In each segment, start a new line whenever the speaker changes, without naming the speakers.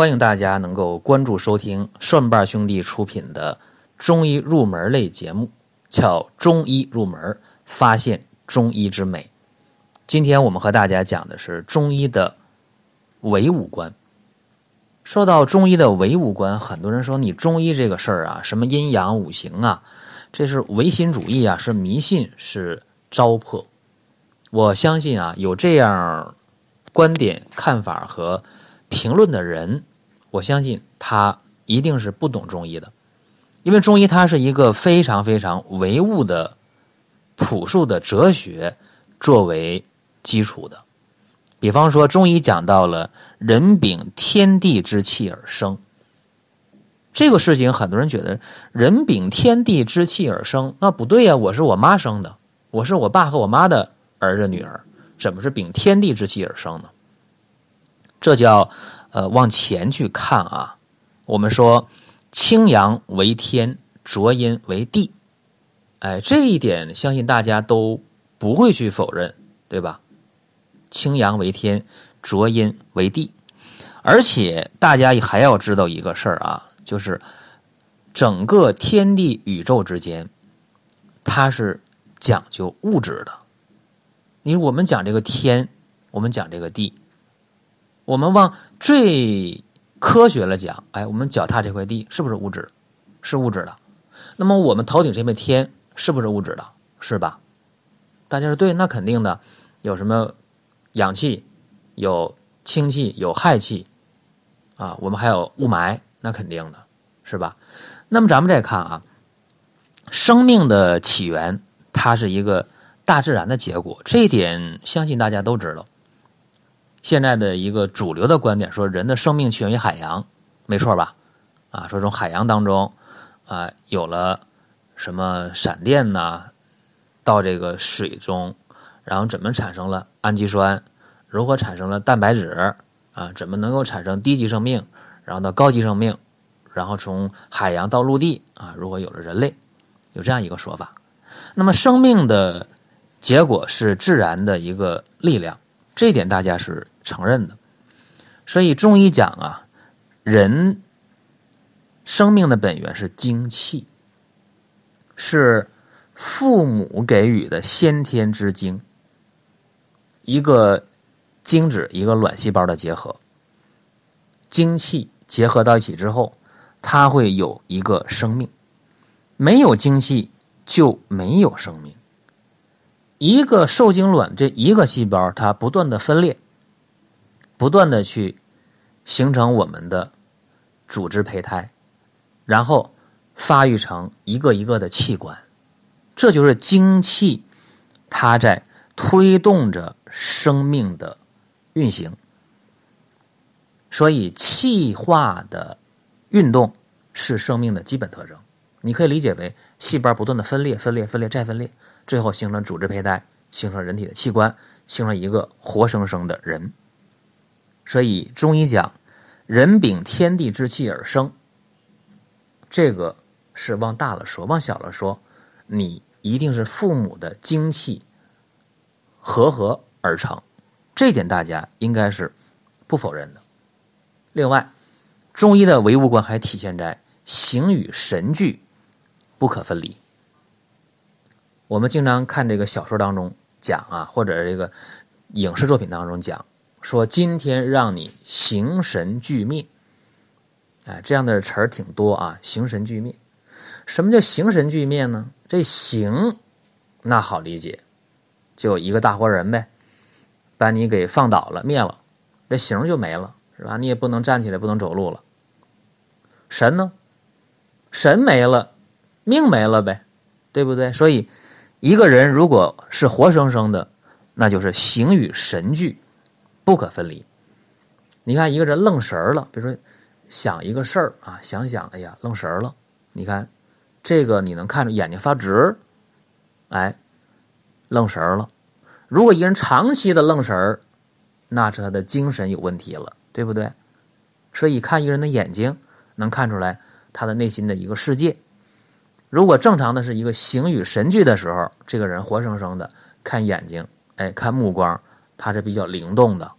欢迎大家能够关注收听蒜瓣兄弟出品的中医入门类节目，叫《中医入门，发现中医之美》。今天我们和大家讲的是中医的唯五官。说到中医的唯五官，很多人说你中医这个事儿啊，什么阴阳五行啊，这是唯心主义啊，是迷信，是糟粕。我相信啊，有这样观点、看法和评论的人，我相信他一定是不懂中医的，因为中医它是一个非常非常唯物的朴素的哲学作为基础的。比方说，中医讲到了人禀天地之气而生，这个事情很多人觉得人禀天地之气而生，那不对呀，我是我妈生的，我是我爸和我妈的。儿子女儿怎么是禀天地之气而生呢？这叫呃往前去看啊。我们说清阳为天，浊阴为地，哎，这一点相信大家都不会去否认，对吧？清阳为天，浊阴为地，而且大家还要知道一个事儿啊，就是整个天地宇宙之间，它是讲究物质的。你我们讲这个天，我们讲这个地，我们往最科学了讲，哎，我们脚踏这块地是不是物质？是物质的。那么我们头顶这片天是不是物质的？是吧？大家说对，那肯定的。有什么氧气，有氢气，有氦气啊？我们还有雾霾，那肯定的是吧？那么咱们再看啊，生命的起源，它是一个。大自然的结果，这一点相信大家都知道。现在的一个主流的观点说，人的生命起源于海洋，没错吧？啊，说从海洋当中啊有了什么闪电呐，到这个水中，然后怎么产生了氨基酸？如何产生了蛋白质？啊，怎么能够产生低级生命？然后到高级生命？然后从海洋到陆地啊，如果有了人类，有这样一个说法。那么生命的。结果是自然的一个力量，这点大家是承认的。所以中医讲啊，人生命的本源是精气，是父母给予的先天之精，一个精子一个卵细胞的结合，精气结合到一起之后，它会有一个生命。没有精气就没有生命。一个受精卵这一个细胞，它不断的分裂，不断的去形成我们的组织胚胎，然后发育成一个一个的器官，这就是精气，它在推动着生命的运行。所以气化的运动是生命的基本特征。你可以理解为细胞不断的分裂、分裂、分裂再分裂。最后形成组织胚胎，形成人体的器官，形成一个活生生的人。所以中医讲，人禀天地之气而生。这个是往大了说，往小了说，你一定是父母的精气合合而成，这点大家应该是不否认的。另外，中医的唯物观还体现在形与神俱不可分离。我们经常看这个小说当中讲啊，或者这个影视作品当中讲，说今天让你形神俱灭，哎，这样的词儿挺多啊。形神俱灭，什么叫形神俱灭呢？这形那好理解，就一个大活人呗，把你给放倒了，灭了，这形就没了，是吧？你也不能站起来，不能走路了。神呢？神没了，命没了呗，对不对？所以。一个人如果是活生生的，那就是形与神俱不可分离。你看一个人愣神儿了，比如说想一个事儿啊，想想，哎呀，愣神儿了。你看这个你能看出眼睛发直，哎，愣神儿了。如果一个人长期的愣神儿，那是他的精神有问题了，对不对？所以看一个人的眼睛，能看出来他的内心的一个世界。如果正常的是一个形与神俱的时候，这个人活生生的看眼睛，哎，看目光，他是比较灵动的，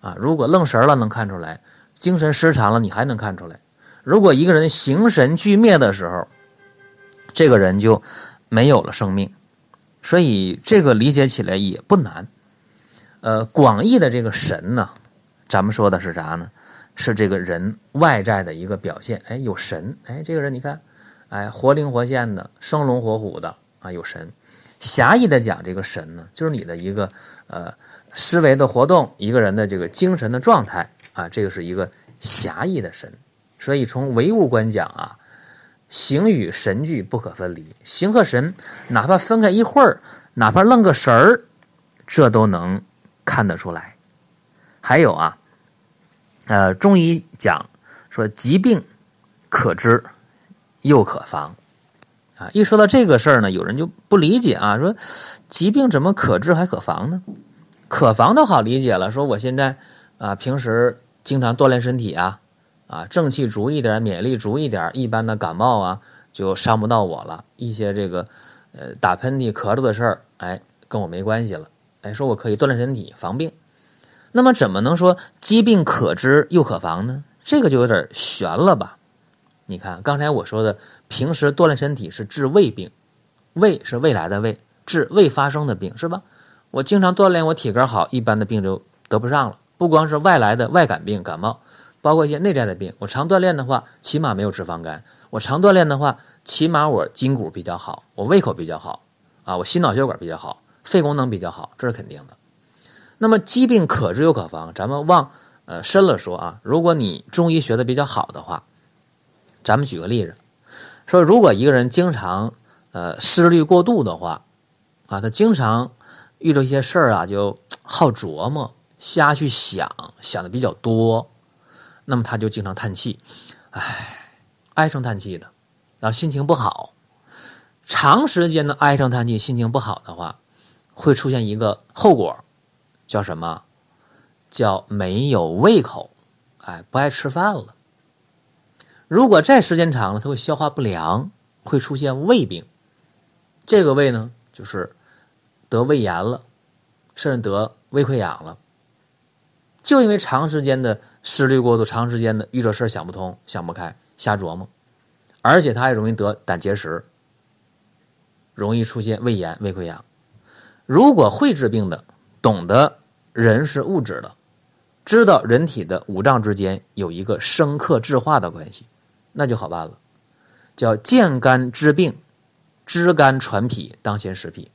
啊，如果愣神了，能看出来精神失常了，你还能看出来。如果一个人形神俱灭的时候，这个人就没有了生命。所以这个理解起来也不难。呃，广义的这个神呢，咱们说的是啥呢？是这个人外在的一个表现。哎，有神，哎，这个人你看，哎，活灵活现的，生龙活虎的啊，有神。狭义的讲，这个神呢，就是你的一个呃思维的活动，一个人的这个精神的状态啊，这个是一个狭义的神。所以从唯物观讲啊，形与神俱不可分离，形和神哪怕分开一会儿，哪怕愣个神儿，这都能看得出来。还有啊，呃，中医讲说疾病可知又可防。啊，一说到这个事儿呢，有人就不理解啊，说疾病怎么可治还可防呢？可防倒好理解了，说我现在啊，平时经常锻炼身体啊，啊，正气足一点，免疫力足一点，一般的感冒啊就伤不到我了。一些这个呃打喷嚏、咳嗽的事儿，哎，跟我没关系了。哎，说我可以锻炼身体防病。那么怎么能说疾病可治又可防呢？这个就有点悬了吧？你看，刚才我说的，平时锻炼身体是治未病，未是未来的未，治未发生的病，是吧？我经常锻炼，我体格好，一般的病就得不上了。不光是外来的外感病、感冒，包括一些内在的病。我常锻炼的话，起码没有脂肪肝；我常锻炼的话，起码我筋骨比较好，我胃口比较好，啊，我心脑血管比较好，肺功能比较好，这是肯定的。那么疾病可治又可防，咱们往呃深了说啊，如果你中医学的比较好的话。咱们举个例子，说如果一个人经常呃思虑过度的话，啊，他经常遇到一些事儿啊，就好琢磨，瞎去想，想的比较多，那么他就经常叹气，唉，唉声叹气的，然后心情不好。长时间的唉声叹气，心情不好的话，会出现一个后果，叫什么？叫没有胃口，哎，不爱吃饭了。如果再时间长了，他会消化不良，会出现胃病。这个胃呢，就是得胃炎了，甚至得胃溃疡了。就因为长时间的思虑过度，长时间的遇着事想不通、想不开、瞎琢磨，而且他还容易得胆结石，容易出现胃炎、胃溃疡。如果会治病的，懂得人是物质的，知道人体的五脏之间有一个生克制化的关系。那就好办了，叫见肝治病，知肝传脾，当先食脾。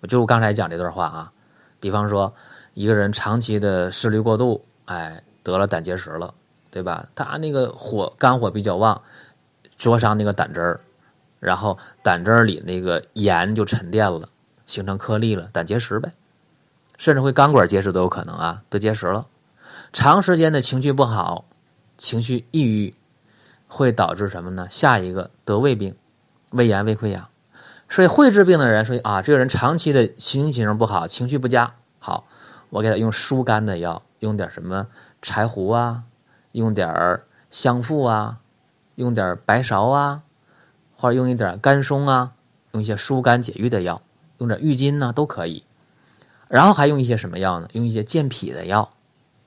我就刚才讲这段话啊，比方说一个人长期的思虑过度，哎，得了胆结石了，对吧？他那个火肝火比较旺，灼伤那个胆汁儿，然后胆汁儿里那个盐就沉淀了，形成颗粒了，胆结石呗，甚至会肝管结石都有可能啊，得结石了。长时间的情绪不好。情绪抑郁会导致什么呢？下一个得胃病、胃炎、胃溃疡。所以会治病的人说啊，这个人长期的心情不好，情绪不佳。好，我给他用疏肝的药，用点什么柴胡啊，用点香附啊，用点白芍啊，或者用一点甘松啊，用一些疏肝解郁的药，用点郁金呢都可以。然后还用一些什么药呢？用一些健脾的药，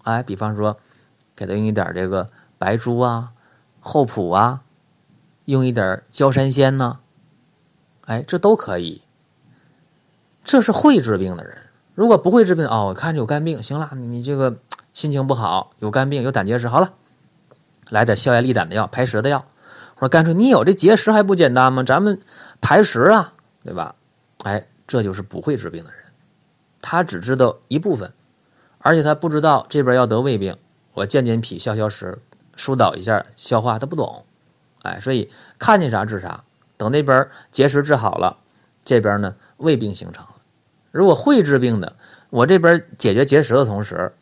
哎，比方说给他用一点这个。白术啊，厚朴啊，用一点焦山仙呢，哎，这都可以。这是会治病的人。如果不会治病，哦，我看着有肝病，行了，你这个心情不好，有肝病，有胆结石，好了，来点消炎利胆的药，排石的药。我说干脆你有这结石还不简单吗？咱们排石啊，对吧？哎，这就是不会治病的人，他只知道一部分，而且他不知道这边要得胃病，我健健脾，消消食。疏导一下消化，他不懂，哎，所以看见啥治啥。等那边结石治好了，这边呢胃病形成了。如果会治病的，我这边解决结石的同时，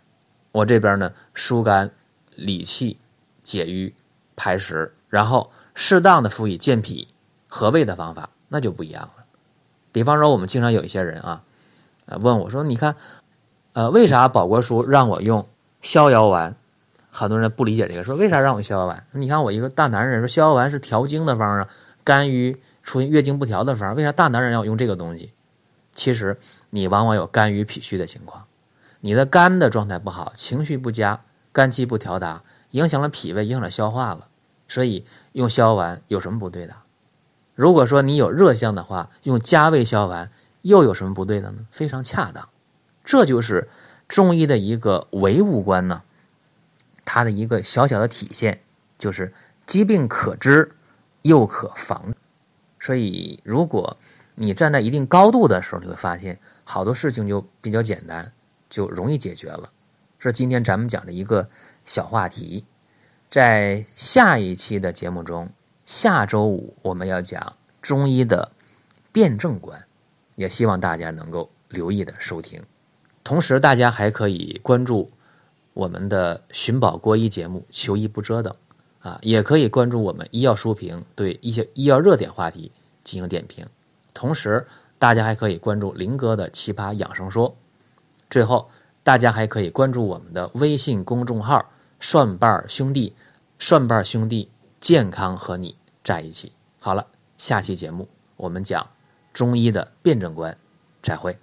我这边呢疏肝理气、解郁、排石，然后适当的辅以健脾和胃的方法，那就不一样了。比方说，我们经常有一些人啊，问我说：“你看，呃，为啥保国叔让我用逍遥丸？”很多人不理解这个，说为啥让我逍遥丸？你看我一个大男人，说逍遥丸是调经的方啊，肝郁出现月经不调的方，为啥大男人要用这个东西？其实你往往有肝郁脾虚的情况，你的肝的状态不好，情绪不佳，肝气不调达，影响了脾胃，影响了消化了。所以用消丸有什么不对的？如果说你有热象的话，用加味消丸又有什么不对的呢？非常恰当。这就是中医的一个唯物观呢，它的一个小小的体现，就是疾病可知又可防。所以，如果你站在一定高度的时候，你会发现好多事情就比较简单，就容易解决了。是今天咱们讲的一个小话题，在下一期的节目中，下周五我们要讲中医的辩证观，也希望大家能够留意的收听。同时，大家还可以关注我们的寻宝国医节目《求医不折腾》。啊，也可以关注我们医药书评，对一些医药热点话题进行点评。同时，大家还可以关注林哥的奇葩养生说。最后，大家还可以关注我们的微信公众号“蒜瓣兄弟”，蒜瓣兄弟健康和你在一起。好了，下期节目我们讲中医的辩证观，再会。